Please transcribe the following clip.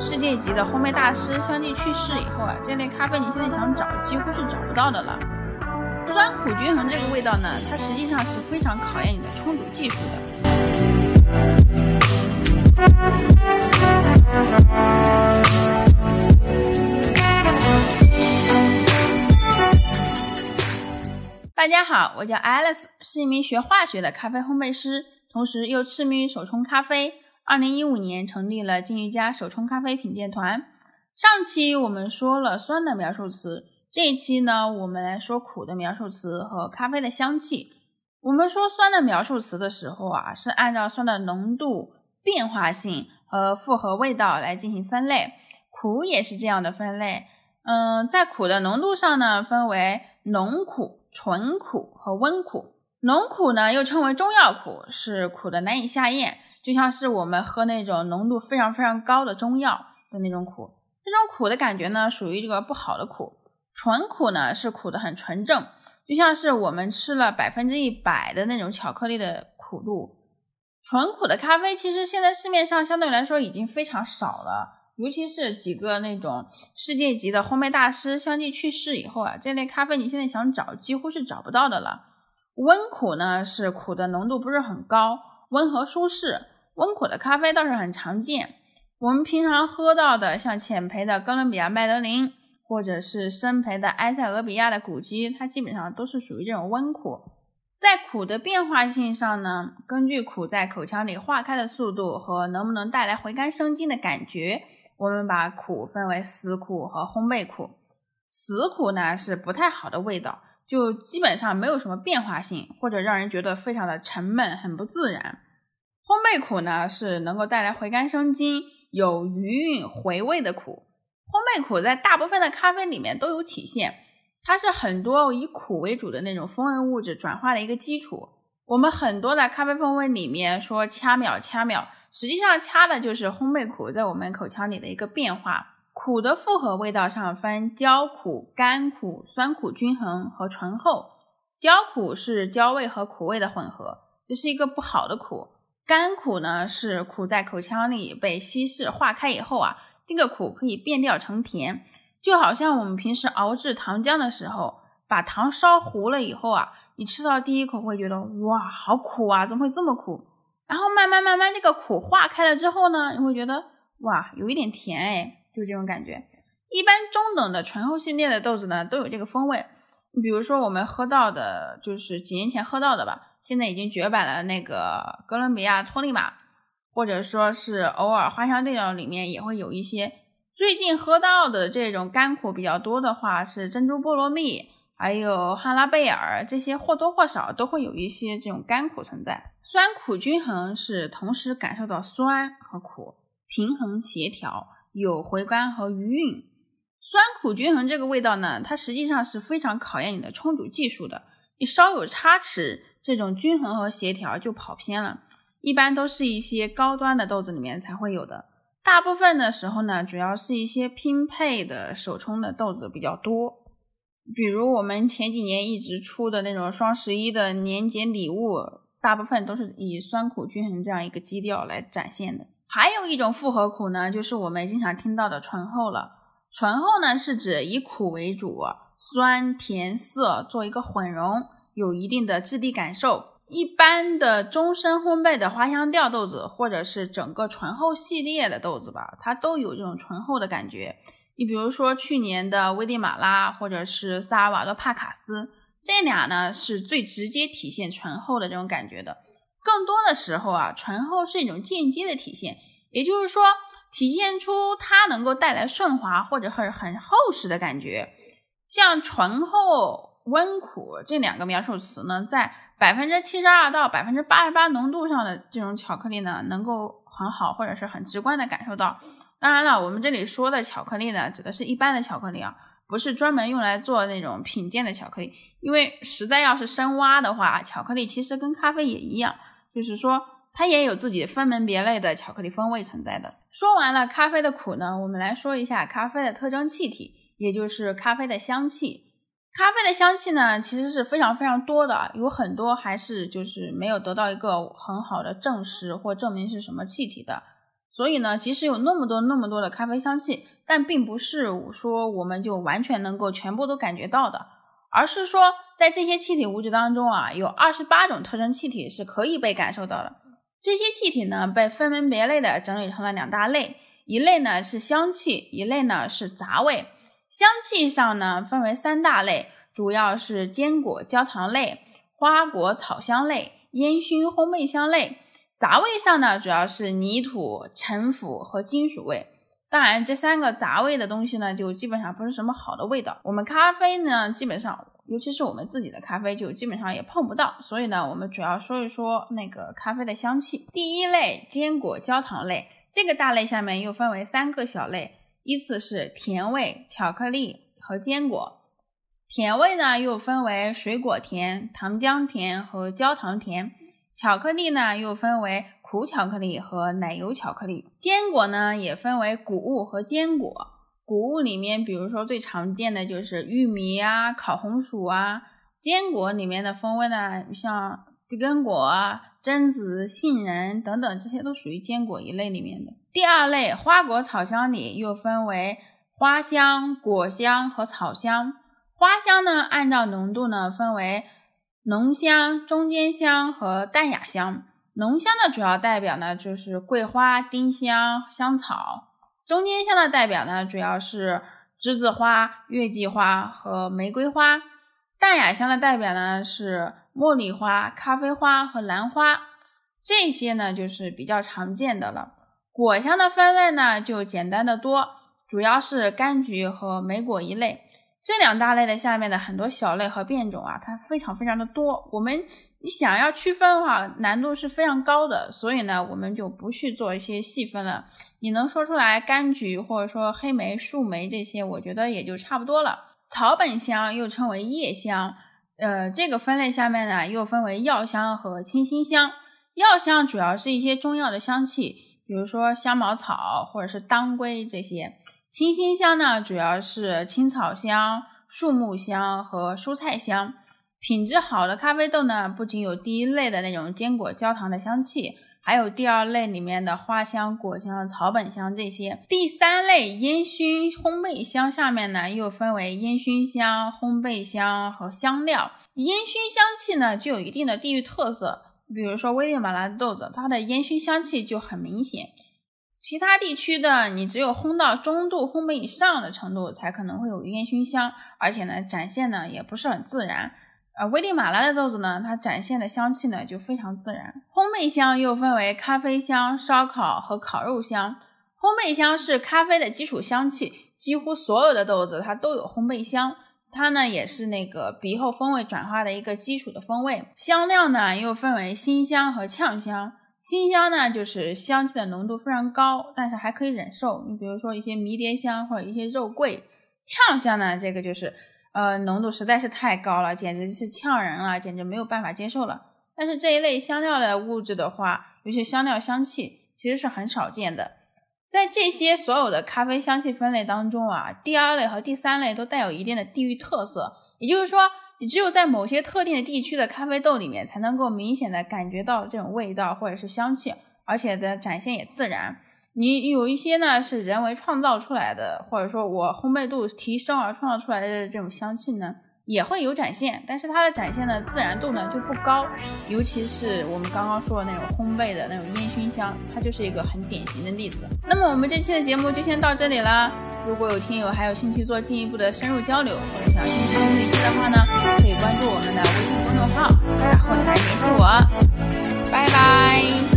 世界级的烘焙大师相继去世以后啊，这类咖啡你现在想找几乎是找不到的了。酸苦均衡这个味道呢，它实际上是非常考验你的冲煮技术的。大家好，我叫 Alice，是一名学化学的咖啡烘焙师，同时又痴迷于手冲咖啡。二零一五年成立了金鱼家手冲咖啡品鉴团。上期我们说了酸的描述词，这一期呢，我们来说苦的描述词和咖啡的香气。我们说酸的描述词的时候啊，是按照酸的浓度、变化性和复合味道来进行分类。苦也是这样的分类。嗯，在苦的浓度上呢，分为浓苦。纯苦和温苦，浓苦呢又称为中药苦，是苦的难以下咽，就像是我们喝那种浓度非常非常高的中药的那种苦。这种苦的感觉呢，属于这个不好的苦。纯苦呢是苦的很纯正，就像是我们吃了百分之一百的那种巧克力的苦度。纯苦的咖啡其实现在市面上相对来说已经非常少了。尤其是几个那种世界级的烘焙大师相继去世以后啊，这类咖啡你现在想找几乎是找不到的了。温苦呢是苦的浓度不是很高，温和舒适。温苦的咖啡倒是很常见，我们平常喝到的像浅焙的哥伦比亚麦德林，或者是深焙的埃塞俄比亚的古基，它基本上都是属于这种温苦。在苦的变化性上呢，根据苦在口腔里化开的速度和能不能带来回甘生津的感觉。我们把苦分为死苦和烘焙苦。死苦呢是不太好的味道，就基本上没有什么变化性，或者让人觉得非常的沉闷，很不自然。烘焙苦呢是能够带来回甘生津、有余韵回味的苦。烘焙苦在大部分的咖啡里面都有体现，它是很多以苦为主的那种风味物质转化的一个基础。我们很多的咖啡风味里面说掐秒掐秒。实际上，掐的就是烘焙苦在我们口腔里的一个变化。苦的复合味道上分焦苦、甘苦、酸苦均衡和醇厚。焦苦是焦味和苦味的混合，这是一个不好的苦。甘苦呢是苦在口腔里被稀释化开以后啊，这个苦可以变调成甜，就好像我们平时熬制糖浆的时候，把糖烧糊了以后啊，你吃到第一口会觉得哇，好苦啊，怎么会这么苦？然后慢慢慢慢这个苦化开了之后呢，你会觉得哇，有一点甜哎，就这种感觉。一般中等的醇厚系列的豆子呢，都有这个风味。你比如说我们喝到的，就是几年前喝到的吧，现在已经绝版了那个哥伦比亚托利马，或者说是偶尔花香料里面也会有一些。最近喝到的这种甘苦比较多的话，是珍珠菠萝蜜。还有哈拉贝尔这些或多或少都会有一些这种甘苦存在，酸苦均衡是同时感受到酸和苦，平衡协调，有回甘和余韵。酸苦均衡这个味道呢，它实际上是非常考验你的冲煮技术的，你稍有差池，这种均衡和协调就跑偏了。一般都是一些高端的豆子里面才会有的，大部分的时候呢，主要是一些拼配的手冲的豆子比较多。比如我们前几年一直出的那种双十一的年节礼物，大部分都是以酸苦均衡这样一个基调来展现的。还有一种复合苦呢，就是我们经常听到的醇厚了。醇厚呢是指以苦为主，酸甜涩做一个混融，有一定的质地感受。一般的终身烘焙的花香调豆子，或者是整个醇厚系列的豆子吧，它都有这种醇厚的感觉。你比如说去年的危地马拉，或者是萨尔瓦多帕卡斯，这俩呢是最直接体现醇厚的这种感觉的。更多的时候啊，醇厚是一种间接的体现，也就是说，体现出它能够带来顺滑或者很很厚实的感觉。像醇厚、温苦这两个描述词呢，在百分之七十二到百分之八十八浓度上的这种巧克力呢，能够很好或者是很直观的感受到。当然了，我们这里说的巧克力呢，指的是一般的巧克力啊，不是专门用来做那种品鉴的巧克力。因为实在要是深挖的话，巧克力其实跟咖啡也一样，就是说它也有自己分门别类的巧克力风味存在的。说完了咖啡的苦呢，我们来说一下咖啡的特征气体，也就是咖啡的香气。咖啡的香气呢，其实是非常非常多的，有很多还是就是没有得到一个很好的证实或证明是什么气体的。所以呢，即使有那么多那么多的咖啡香气，但并不是说我们就完全能够全部都感觉到的，而是说在这些气体物质当中啊，有二十八种特征气体是可以被感受到的。这些气体呢，被分门别类的整理成了两大类，一类呢是香气，一类呢是杂味。香气上呢，分为三大类，主要是坚果、焦糖类、花果、草香类、烟熏、烘焙香类。杂味上呢，主要是泥土、陈腐和金属味。当然，这三个杂味的东西呢，就基本上不是什么好的味道。我们咖啡呢，基本上，尤其是我们自己的咖啡，就基本上也碰不到。所以呢，我们主要说一说那个咖啡的香气。第一类，坚果、焦糖类，这个大类下面又分为三个小类，依次是甜味、巧克力和坚果。甜味呢，又分为水果甜、糖浆甜和焦糖甜。巧克力呢，又分为苦巧克力和奶油巧克力。坚果呢，也分为谷物和坚果。谷物里面，比如说最常见的就是玉米啊、烤红薯啊。坚果里面的风味呢，像碧根果、榛子、杏仁等等，这些都属于坚果一类里面的。第二类花果草香里又分为花香、果香和草香。花香呢，按照浓度呢，分为。浓香、中间香和淡雅香。浓香的主要代表呢就是桂花、丁香、香草；中间香的代表呢主要是栀子花、月季花和玫瑰花；淡雅香的代表呢是茉莉花、咖啡花和兰花。这些呢就是比较常见的了。果香的分类呢就简单的多，主要是柑橘和莓果一类。这两大类的下面的很多小类和变种啊，它非常非常的多。我们你想要区分的话，难度是非常高的，所以呢，我们就不去做一些细分了。你能说出来柑橘或者说黑莓、树莓这些，我觉得也就差不多了。草本香又称为叶香，呃，这个分类下面呢又分为药香和清新香。药香主要是一些中药的香气，比如说香茅草或者是当归这些。清新香呢，主要是青草香、树木香和蔬菜香。品质好的咖啡豆呢，不仅有第一类的那种坚果、焦糖的香气，还有第二类里面的花香、果香、草本香这些。第三类烟熏烘焙香下面呢，又分为烟熏香、烘焙香和香料。烟熏香气呢，具有一定的地域特色，比如说危地马拉豆子，它的烟熏香气就很明显。其他地区的你只有烘到中度烘焙以上的程度，才可能会有烟熏香，而且呢，展现呢也不是很自然。而危地马拉的豆子呢，它展现的香气呢就非常自然。烘焙香又分为咖啡香、烧烤和烤肉香。烘焙香是咖啡的基础香气，几乎所有的豆子它都有烘焙香，它呢也是那个鼻后风味转化的一个基础的风味。香料呢又分为辛香和呛香。辛香呢，就是香气的浓度非常高，但是还可以忍受。你比如说一些迷迭香或者一些肉桂。呛香呢，这个就是呃浓度实在是太高了，简直是呛人了，简直没有办法接受了。但是这一类香料的物质的话，尤其香料香气，其实是很少见的。在这些所有的咖啡香气分类当中啊，第二类和第三类都带有一定的地域特色，也就是说。你只有在某些特定的地区的咖啡豆里面，才能够明显的感觉到这种味道或者是香气，而且的展现也自然。你有一些呢是人为创造出来的或者说我烘焙度提升而创造出来的这种香气呢也会有展现但是它的展现的自然度呢就不高。尤其是我们刚刚说的那种烘焙的那种烟熏香它就是一个很典型的例子。那么我们这期的节目就先到这里啦如果有听友还有兴趣做进一步的深入交流或者想要进行一对一的话呢可以关注我们的微信公众号然后来联系我。拜拜。